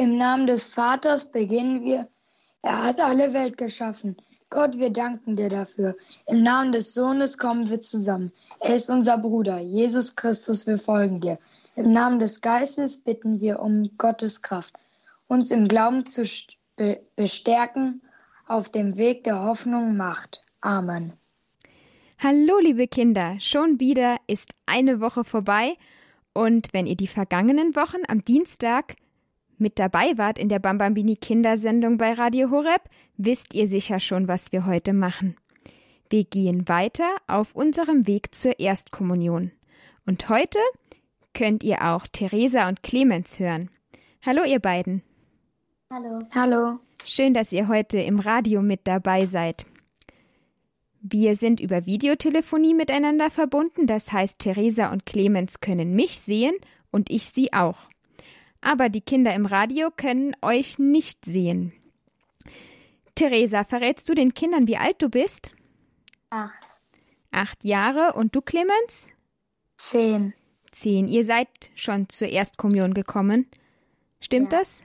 Im Namen des Vaters beginnen wir. Er hat alle Welt geschaffen. Gott, wir danken dir dafür. Im Namen des Sohnes kommen wir zusammen. Er ist unser Bruder. Jesus Christus, wir folgen dir. Im Namen des Geistes bitten wir um Gottes Kraft, uns im Glauben zu bestärken, auf dem Weg der Hoffnung Macht. Amen. Hallo, liebe Kinder. Schon wieder ist eine Woche vorbei. Und wenn ihr die vergangenen Wochen am Dienstag mit dabei wart in der Bambambini Kindersendung bei Radio Horeb, wisst ihr sicher schon, was wir heute machen. Wir gehen weiter auf unserem Weg zur Erstkommunion. Und heute könnt ihr auch Theresa und Clemens hören. Hallo ihr beiden. Hallo. Hallo. Schön, dass ihr heute im Radio mit dabei seid. Wir sind über Videotelefonie miteinander verbunden, das heißt Theresa und Clemens können mich sehen und ich sie auch. Aber die Kinder im Radio können euch nicht sehen. Theresa, verrätst du den Kindern, wie alt du bist? Acht. Acht Jahre und du, Clemens? Zehn. Zehn. Ihr seid schon zur Erstkommunion gekommen. Stimmt ja. das?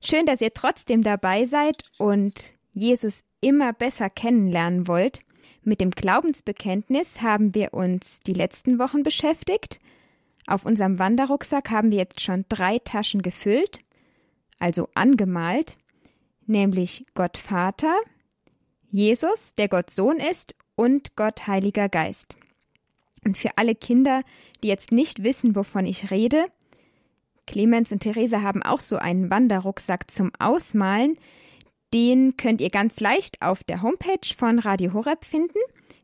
Schön, dass ihr trotzdem dabei seid und Jesus immer besser kennenlernen wollt. Mit dem Glaubensbekenntnis haben wir uns die letzten Wochen beschäftigt. Auf unserem Wanderrucksack haben wir jetzt schon drei Taschen gefüllt, also angemalt, nämlich Gott Vater, Jesus, der Gott Sohn ist, und Gott Heiliger Geist. Und für alle Kinder, die jetzt nicht wissen, wovon ich rede, Clemens und Theresa haben auch so einen Wanderrucksack zum Ausmalen. Den könnt ihr ganz leicht auf der Homepage von Radio Horeb finden.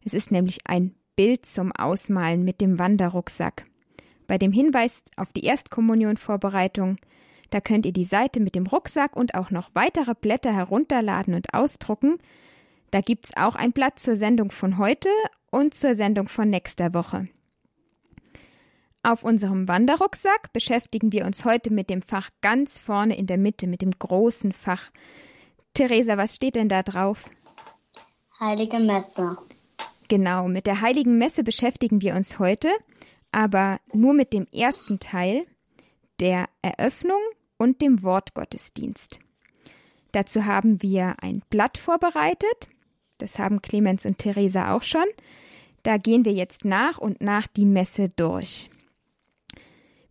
Es ist nämlich ein Bild zum Ausmalen mit dem Wanderrucksack. Bei dem Hinweis auf die Erstkommunionvorbereitung, da könnt ihr die Seite mit dem Rucksack und auch noch weitere Blätter herunterladen und ausdrucken. Da gibt's auch ein Blatt zur Sendung von heute und zur Sendung von nächster Woche. Auf unserem Wanderrucksack beschäftigen wir uns heute mit dem Fach ganz vorne in der Mitte, mit dem großen Fach. Theresa, was steht denn da drauf? Heilige Messe. Genau, mit der heiligen Messe beschäftigen wir uns heute aber nur mit dem ersten Teil der Eröffnung und dem Wortgottesdienst. Dazu haben wir ein Blatt vorbereitet. Das haben Clemens und Theresa auch schon. Da gehen wir jetzt nach und nach die Messe durch.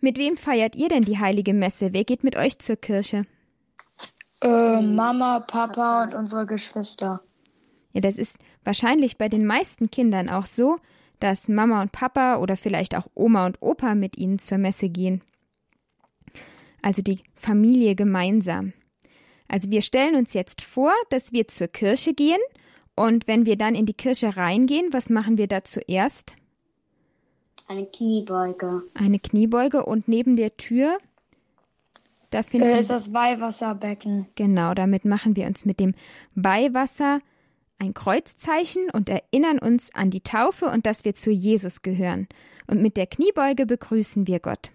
Mit wem feiert ihr denn die heilige Messe? Wer geht mit euch zur Kirche? Äh, Mama, Papa und unsere Geschwister. Ja, das ist wahrscheinlich bei den meisten Kindern auch so, dass Mama und Papa oder vielleicht auch Oma und Opa mit ihnen zur Messe gehen. Also die Familie gemeinsam. Also wir stellen uns jetzt vor, dass wir zur Kirche gehen und wenn wir dann in die Kirche reingehen, was machen wir da zuerst? Eine Kniebeuge. Eine Kniebeuge und neben der Tür da finden äh, ist das Weihwasserbecken. Genau, damit machen wir uns mit dem Weihwasser ein Kreuzzeichen und erinnern uns an die Taufe und dass wir zu Jesus gehören. Und mit der Kniebeuge begrüßen wir Gott.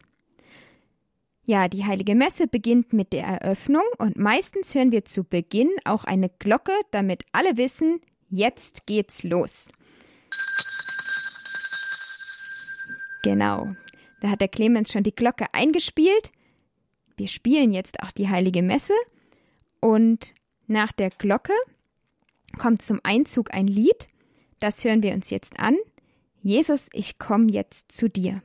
Ja, die heilige Messe beginnt mit der Eröffnung und meistens hören wir zu Beginn auch eine Glocke, damit alle wissen, jetzt geht's los. Genau, da hat der Clemens schon die Glocke eingespielt. Wir spielen jetzt auch die heilige Messe und nach der Glocke kommt zum Einzug ein Lied, das hören wir uns jetzt an. Jesus, ich komme jetzt zu dir.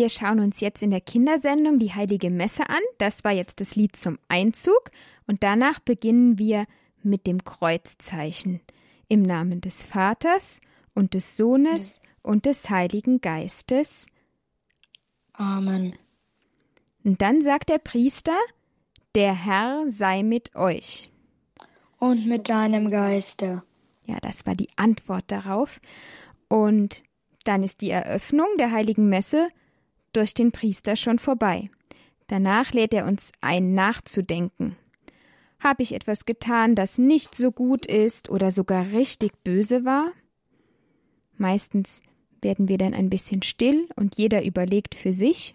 Wir schauen uns jetzt in der Kindersendung die Heilige Messe an. Das war jetzt das Lied zum Einzug. Und danach beginnen wir mit dem Kreuzzeichen im Namen des Vaters und des Sohnes und des Heiligen Geistes. Amen. Und dann sagt der Priester, der Herr sei mit euch. Und mit deinem Geiste. Ja, das war die Antwort darauf. Und dann ist die Eröffnung der heiligen Messe durch den Priester schon vorbei. Danach lädt er uns ein, nachzudenken. Habe ich etwas getan, das nicht so gut ist oder sogar richtig böse war? Meistens werden wir dann ein bisschen still und jeder überlegt für sich.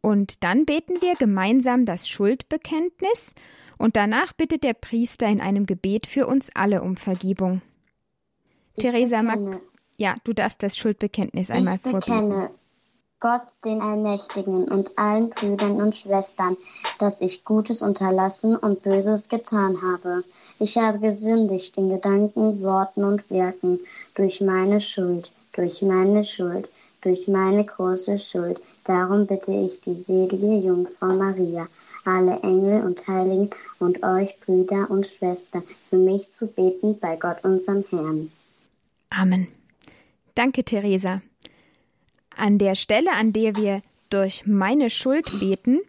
Und dann beten wir gemeinsam das Schuldbekenntnis und danach bittet der Priester in einem Gebet für uns alle um Vergebung. Ich Theresa, bekenne. ja, du darfst das Schuldbekenntnis einmal vorbeten. Gott, den Allmächtigen und allen Brüdern und Schwestern, dass ich Gutes unterlassen und Böses getan habe. Ich habe gesündigt in Gedanken, Worten und Werken durch meine Schuld, durch meine Schuld, durch meine große Schuld. Darum bitte ich die selige Jungfrau Maria, alle Engel und Heiligen und euch Brüder und Schwestern, für mich zu beten bei Gott unserem Herrn. Amen. Danke, Theresa. An der Stelle, an der wir durch meine Schuld beten,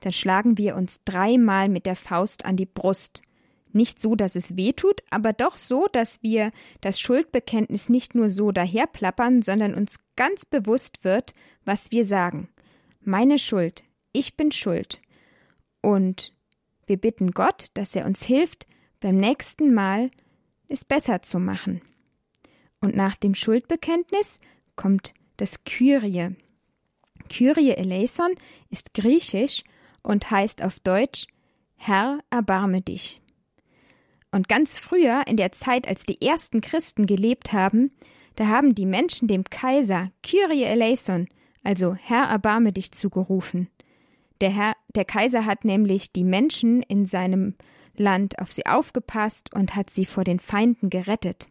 da schlagen wir uns dreimal mit der Faust an die Brust. Nicht so, dass es weh tut, aber doch so, dass wir das Schuldbekenntnis nicht nur so daherplappern, sondern uns ganz bewusst wird, was wir sagen. Meine Schuld, ich bin schuld. Und wir bitten Gott, dass er uns hilft, beim nächsten Mal es besser zu machen. Und nach dem Schuldbekenntnis kommt das Kyrie. Kyrie eleison ist griechisch und heißt auf Deutsch Herr, erbarme dich. Und ganz früher, in der Zeit, als die ersten Christen gelebt haben, da haben die Menschen dem Kaiser Kyrie eleison, also Herr, erbarme dich zugerufen. Der, Herr, der Kaiser hat nämlich die Menschen in seinem Land auf sie aufgepasst und hat sie vor den Feinden gerettet.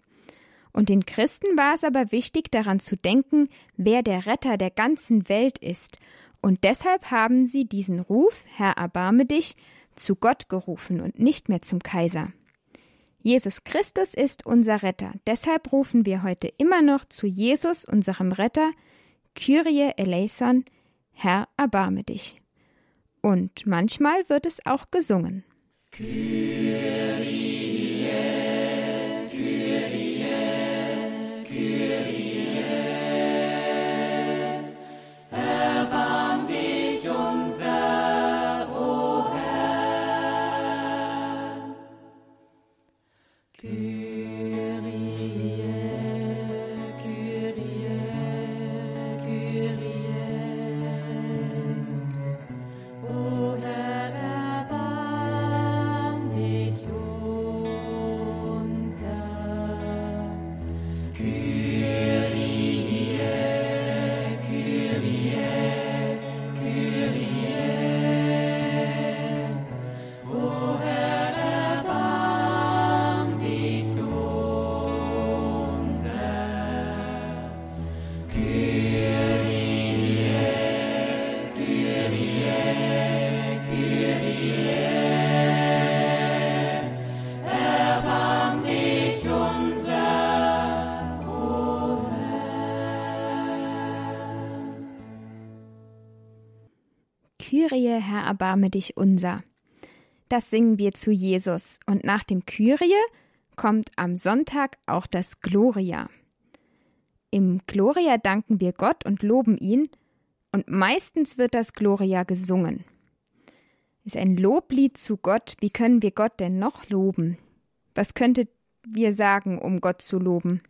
Und den Christen war es aber wichtig, daran zu denken, wer der Retter der ganzen Welt ist, und deshalb haben sie diesen Ruf, Herr, erbarme dich, zu Gott gerufen und nicht mehr zum Kaiser. Jesus Christus ist unser Retter, deshalb rufen wir heute immer noch zu Jesus, unserem Retter, Kyrie eleison, Herr, erbarme dich. Und manchmal wird es auch gesungen. Kyrie, Peace. Herr, erbarme dich unser. Das singen wir zu Jesus. Und nach dem Kyrie kommt am Sonntag auch das Gloria. Im Gloria danken wir Gott und loben ihn, und meistens wird das Gloria gesungen. Ist ein Loblied zu Gott. Wie können wir Gott denn noch loben? Was könntet wir sagen, um Gott zu loben?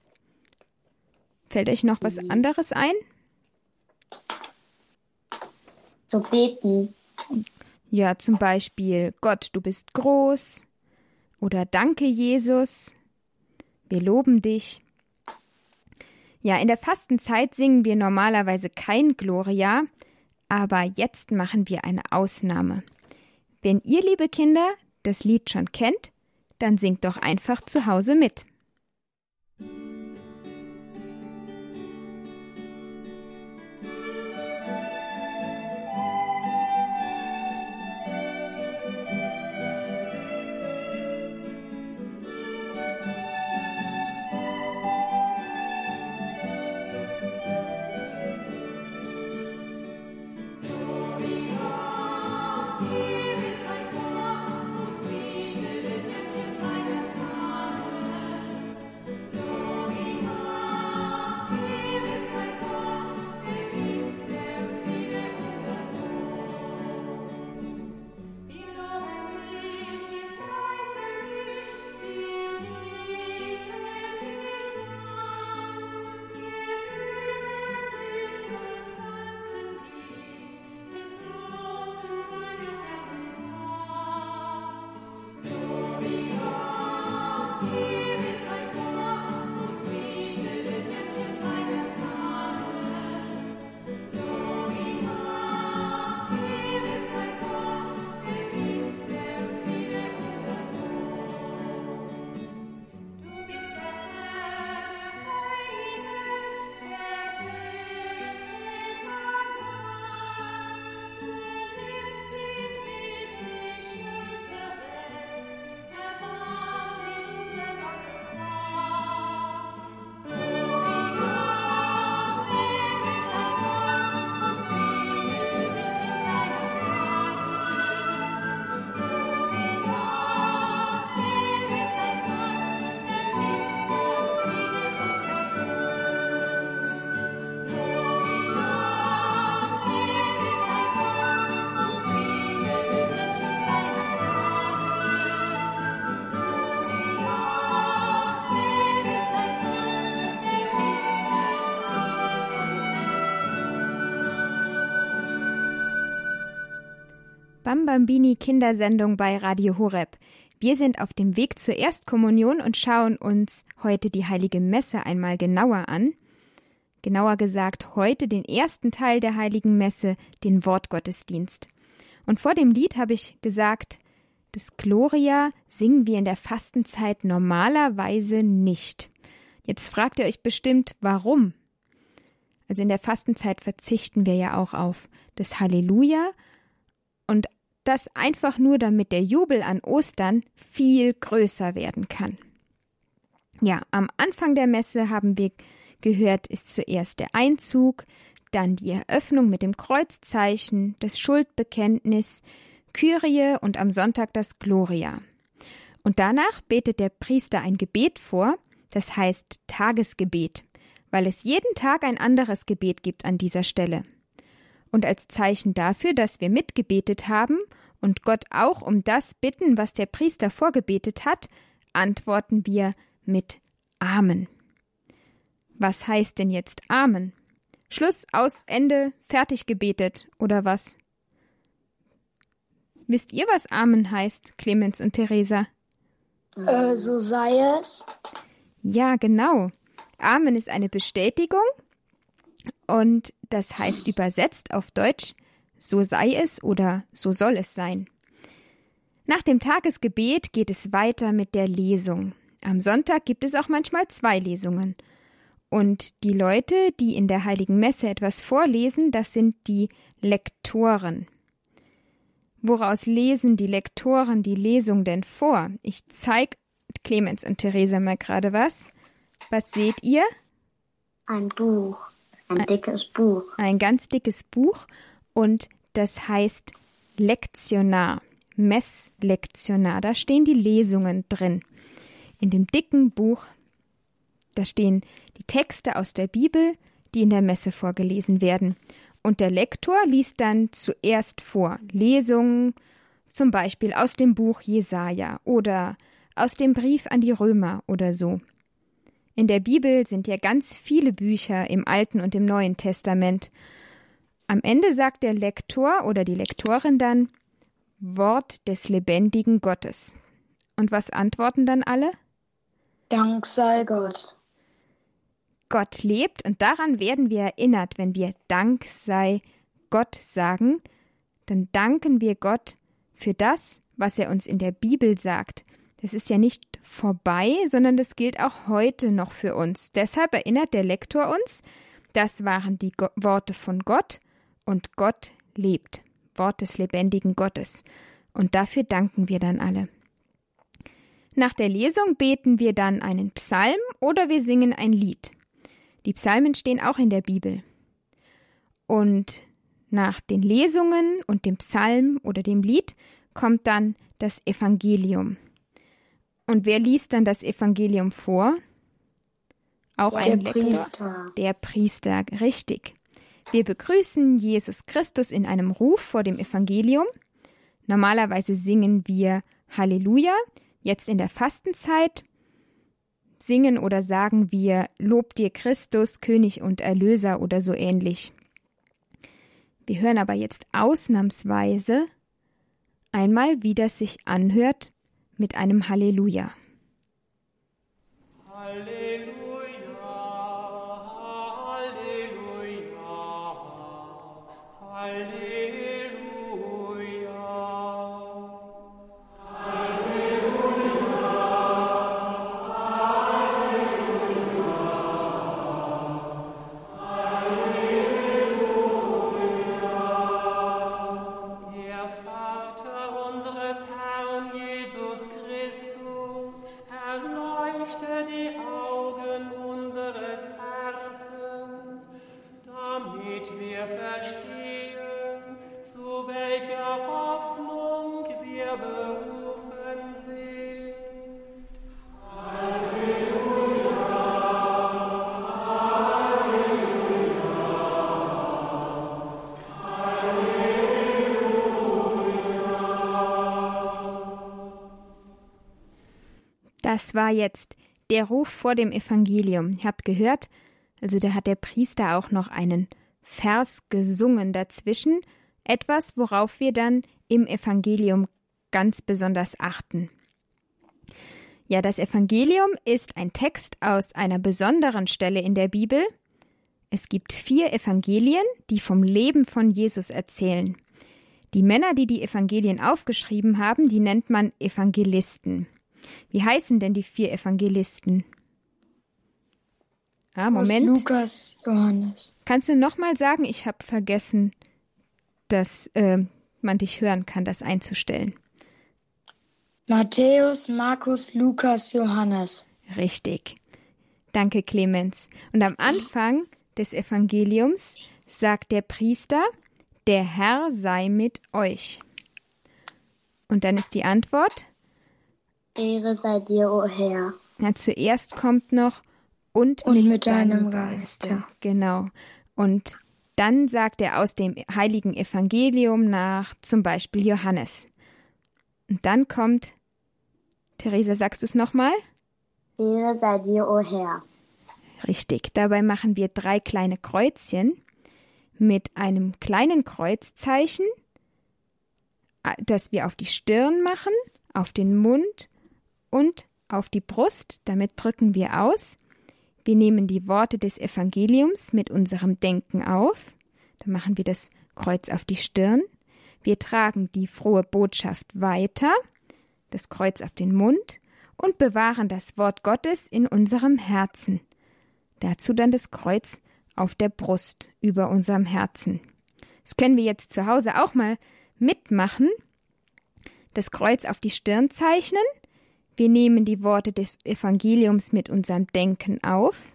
Fällt euch noch was anderes ein? Zu beten. Ja, zum Beispiel Gott, du bist groß oder Danke, Jesus. Wir loben dich. Ja, in der Fastenzeit singen wir normalerweise kein Gloria, aber jetzt machen wir eine Ausnahme. Wenn ihr, liebe Kinder, das Lied schon kennt, dann singt doch einfach zu Hause mit. Bambambini Kindersendung bei Radio Horeb. Wir sind auf dem Weg zur Erstkommunion und schauen uns heute die heilige Messe einmal genauer an. Genauer gesagt heute den ersten Teil der heiligen Messe, den Wortgottesdienst. Und vor dem Lied habe ich gesagt, das Gloria singen wir in der Fastenzeit normalerweise nicht. Jetzt fragt ihr euch bestimmt, warum? Also in der Fastenzeit verzichten wir ja auch auf das Halleluja und das einfach nur, damit der Jubel an Ostern viel größer werden kann. Ja, am Anfang der Messe haben wir gehört, ist zuerst der Einzug, dann die Eröffnung mit dem Kreuzzeichen, das Schuldbekenntnis, Kyrie und am Sonntag das Gloria. Und danach betet der Priester ein Gebet vor, das heißt Tagesgebet, weil es jeden Tag ein anderes Gebet gibt an dieser Stelle. Und als Zeichen dafür, dass wir mitgebetet haben und Gott auch um das bitten, was der Priester vorgebetet hat, antworten wir mit Amen. Was heißt denn jetzt Amen? Schluss, aus, Ende, fertig gebetet oder was? Wisst ihr, was Amen heißt, Clemens und Theresa? Äh, so sei es. Ja, genau. Amen ist eine Bestätigung und das heißt übersetzt auf Deutsch, so sei es oder so soll es sein. Nach dem Tagesgebet geht es weiter mit der Lesung. Am Sonntag gibt es auch manchmal zwei Lesungen. Und die Leute, die in der heiligen Messe etwas vorlesen, das sind die Lektoren. Woraus lesen die Lektoren die Lesung denn vor? Ich zeige Clemens und Theresa mal gerade was. Was seht ihr? Ein Buch. Ein, dickes Buch. Ein ganz dickes Buch und das heißt Lektionar, Messlektionar. Da stehen die Lesungen drin. In dem dicken Buch, da stehen die Texte aus der Bibel, die in der Messe vorgelesen werden. Und der Lektor liest dann zuerst vor Lesungen, zum Beispiel aus dem Buch Jesaja oder aus dem Brief an die Römer oder so. In der Bibel sind ja ganz viele Bücher im Alten und im Neuen Testament. Am Ende sagt der Lektor oder die Lektorin dann Wort des lebendigen Gottes. Und was antworten dann alle? Dank sei Gott. Gott lebt und daran werden wir erinnert, wenn wir Dank sei Gott sagen, dann danken wir Gott für das, was er uns in der Bibel sagt. Das ist ja nicht vorbei, sondern das gilt auch heute noch für uns. Deshalb erinnert der Lektor uns, das waren die Go Worte von Gott und Gott lebt. Wort des lebendigen Gottes. Und dafür danken wir dann alle. Nach der Lesung beten wir dann einen Psalm oder wir singen ein Lied. Die Psalmen stehen auch in der Bibel. Und nach den Lesungen und dem Psalm oder dem Lied kommt dann das Evangelium. Und wer liest dann das Evangelium vor? Auch der ein Priester. Der Priester, richtig. Wir begrüßen Jesus Christus in einem Ruf vor dem Evangelium. Normalerweise singen wir Halleluja. Jetzt in der Fastenzeit singen oder sagen wir Lob dir Christus, König und Erlöser oder so ähnlich. Wir hören aber jetzt ausnahmsweise einmal, wie das sich anhört, mit einem Halleluja. Halleluja, Das war jetzt der Ruf vor dem Evangelium. Ihr habt gehört, also da hat der Priester auch noch einen Vers gesungen dazwischen, etwas, worauf wir dann im Evangelium ganz besonders achten? Ja, das Evangelium ist ein Text aus einer besonderen Stelle in der Bibel. Es gibt vier Evangelien, die vom Leben von Jesus erzählen. Die Männer, die die Evangelien aufgeschrieben haben, die nennt man Evangelisten. Wie heißen denn die vier Evangelisten? Ah, Moment. Aus Lukas, Johannes. Kannst du nochmal sagen? Ich habe vergessen, dass äh, man dich hören kann, das einzustellen. Matthäus, Markus, Lukas, Johannes. Richtig. Danke, Clemens. Und am Anfang des Evangeliums sagt der Priester, der Herr sei mit euch. Und dann ist die Antwort, Ehre sei dir, o Herr. ja, zuerst kommt noch und, Und mit deinem Geiste. Geiste. Genau. Und dann sagt er aus dem heiligen Evangelium nach zum Beispiel Johannes. Und dann kommt, Theresa, sagst du es nochmal? Ehre sei dir, o Herr. Richtig. Dabei machen wir drei kleine Kreuzchen mit einem kleinen Kreuzzeichen, äh, das wir auf die Stirn machen, auf den Mund und auf die Brust. Damit drücken wir aus. Wir nehmen die Worte des Evangeliums mit unserem Denken auf. Dann machen wir das Kreuz auf die Stirn. Wir tragen die frohe Botschaft weiter, das Kreuz auf den Mund und bewahren das Wort Gottes in unserem Herzen. Dazu dann das Kreuz auf der Brust über unserem Herzen. Das können wir jetzt zu Hause auch mal mitmachen. Das Kreuz auf die Stirn zeichnen. Wir nehmen die Worte des Evangeliums mit unserem Denken auf.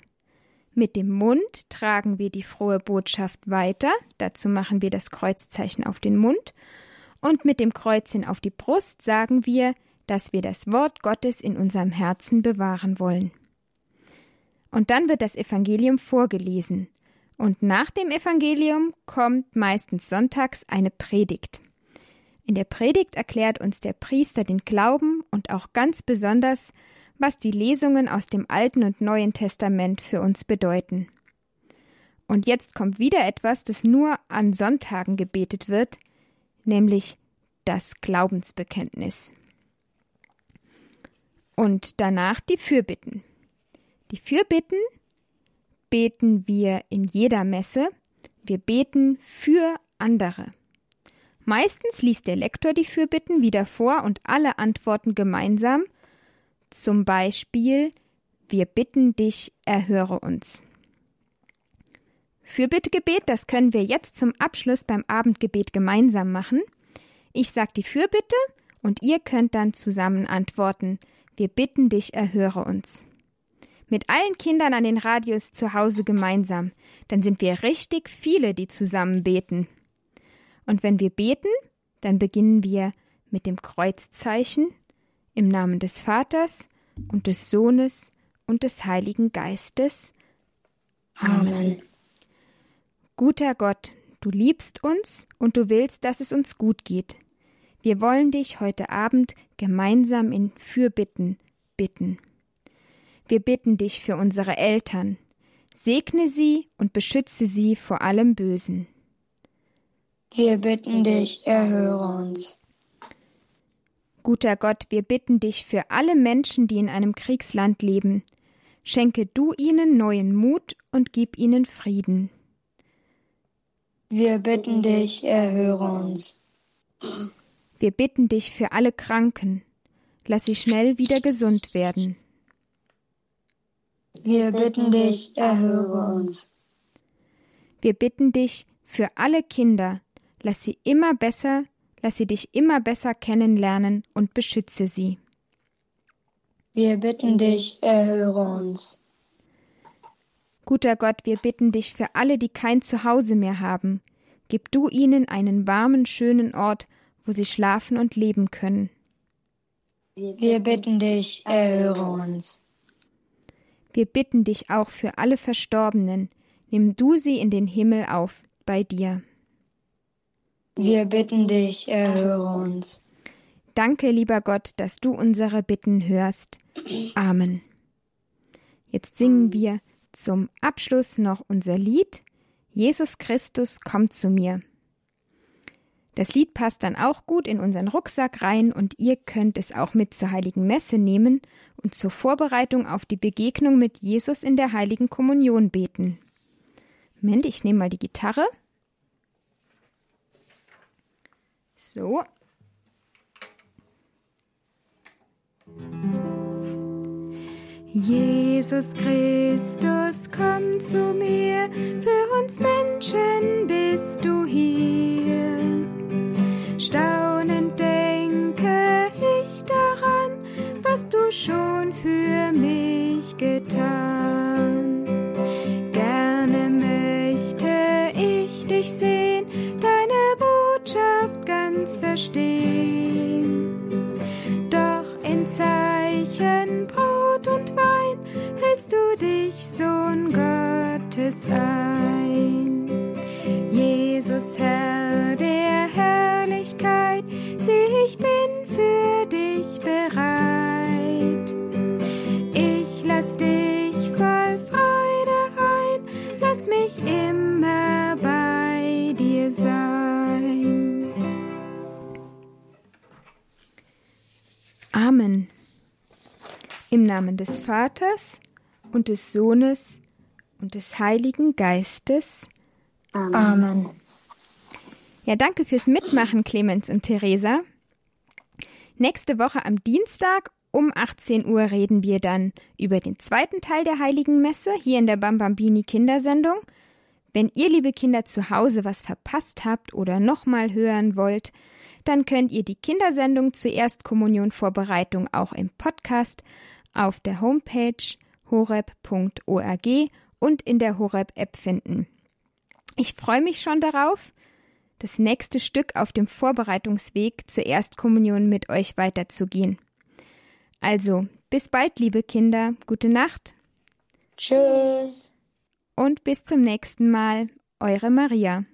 Mit dem Mund tragen wir die frohe Botschaft weiter. Dazu machen wir das Kreuzzeichen auf den Mund. Und mit dem Kreuzchen auf die Brust sagen wir, dass wir das Wort Gottes in unserem Herzen bewahren wollen. Und dann wird das Evangelium vorgelesen. Und nach dem Evangelium kommt meistens sonntags eine Predigt. In der Predigt erklärt uns der Priester den Glauben und auch ganz besonders, was die Lesungen aus dem Alten und Neuen Testament für uns bedeuten. Und jetzt kommt wieder etwas, das nur an Sonntagen gebetet wird, nämlich das Glaubensbekenntnis. Und danach die Fürbitten. Die Fürbitten beten wir in jeder Messe. Wir beten für andere. Meistens liest der Lektor die Fürbitten wieder vor und alle antworten gemeinsam. Zum Beispiel, wir bitten dich, erhöre uns. Fürbittegebet, das können wir jetzt zum Abschluss beim Abendgebet gemeinsam machen. Ich sage die Fürbitte und ihr könnt dann zusammen antworten. Wir bitten dich, erhöre uns. Mit allen Kindern an den Radios zu Hause gemeinsam. Dann sind wir richtig viele, die zusammen beten. Und wenn wir beten, dann beginnen wir mit dem Kreuzzeichen im Namen des Vaters und des Sohnes und des Heiligen Geistes. Amen. Guter Gott, du liebst uns und du willst, dass es uns gut geht. Wir wollen dich heute Abend gemeinsam in Fürbitten bitten. Wir bitten dich für unsere Eltern. Segne sie und beschütze sie vor allem Bösen. Wir bitten dich, erhöre uns. Guter Gott, wir bitten dich für alle Menschen, die in einem Kriegsland leben. Schenke du ihnen neuen Mut und gib ihnen Frieden. Wir bitten dich, erhöre uns. Wir bitten dich für alle Kranken. Lass sie schnell wieder gesund werden. Wir bitten dich, erhöre uns. Wir bitten dich für alle Kinder. Lass sie immer besser, lass sie dich immer besser kennenlernen und beschütze sie. Wir bitten dich, erhöre uns. Guter Gott, wir bitten dich für alle, die kein Zuhause mehr haben. Gib du ihnen einen warmen, schönen Ort, wo sie schlafen und leben können. Wir bitten dich, erhöre uns. Wir bitten dich auch für alle Verstorbenen. Nimm du sie in den Himmel auf bei dir. Wir bitten dich, erhöre uns. Danke, lieber Gott, dass du unsere Bitten hörst. Amen. Jetzt singen wir zum Abschluss noch unser Lied Jesus Christus kommt zu mir. Das Lied passt dann auch gut in unseren Rucksack rein und ihr könnt es auch mit zur heiligen Messe nehmen und zur Vorbereitung auf die Begegnung mit Jesus in der heiligen Kommunion beten. Moment, ich nehme mal die Gitarre. So. Jesus Christus, komm zu mir, für uns Menschen bist du hier. Staunend denke ich daran, was du schon für mich getan. Gerne möchte ich dich sehen, deine Botschaft ganz verstehen. Doch in Zeichen Brot und Wein hältst du dich, Sohn Gottes, ein. Im Namen des Vaters und des Sohnes und des Heiligen Geistes. Amen. Ja, danke fürs Mitmachen, Clemens und Theresa. Nächste Woche am Dienstag um 18 Uhr reden wir dann über den zweiten Teil der Heiligen Messe hier in der Bambambini Kindersendung. Wenn ihr, liebe Kinder, zu Hause was verpasst habt oder nochmal hören wollt, dann könnt ihr die Kindersendung zur Erstkommunionvorbereitung auch im Podcast auf der Homepage horeb.org und in der Horeb-App finden. Ich freue mich schon darauf, das nächste Stück auf dem Vorbereitungsweg zur Erstkommunion mit euch weiterzugehen. Also, bis bald, liebe Kinder, gute Nacht Tschüss. und bis zum nächsten Mal, eure Maria.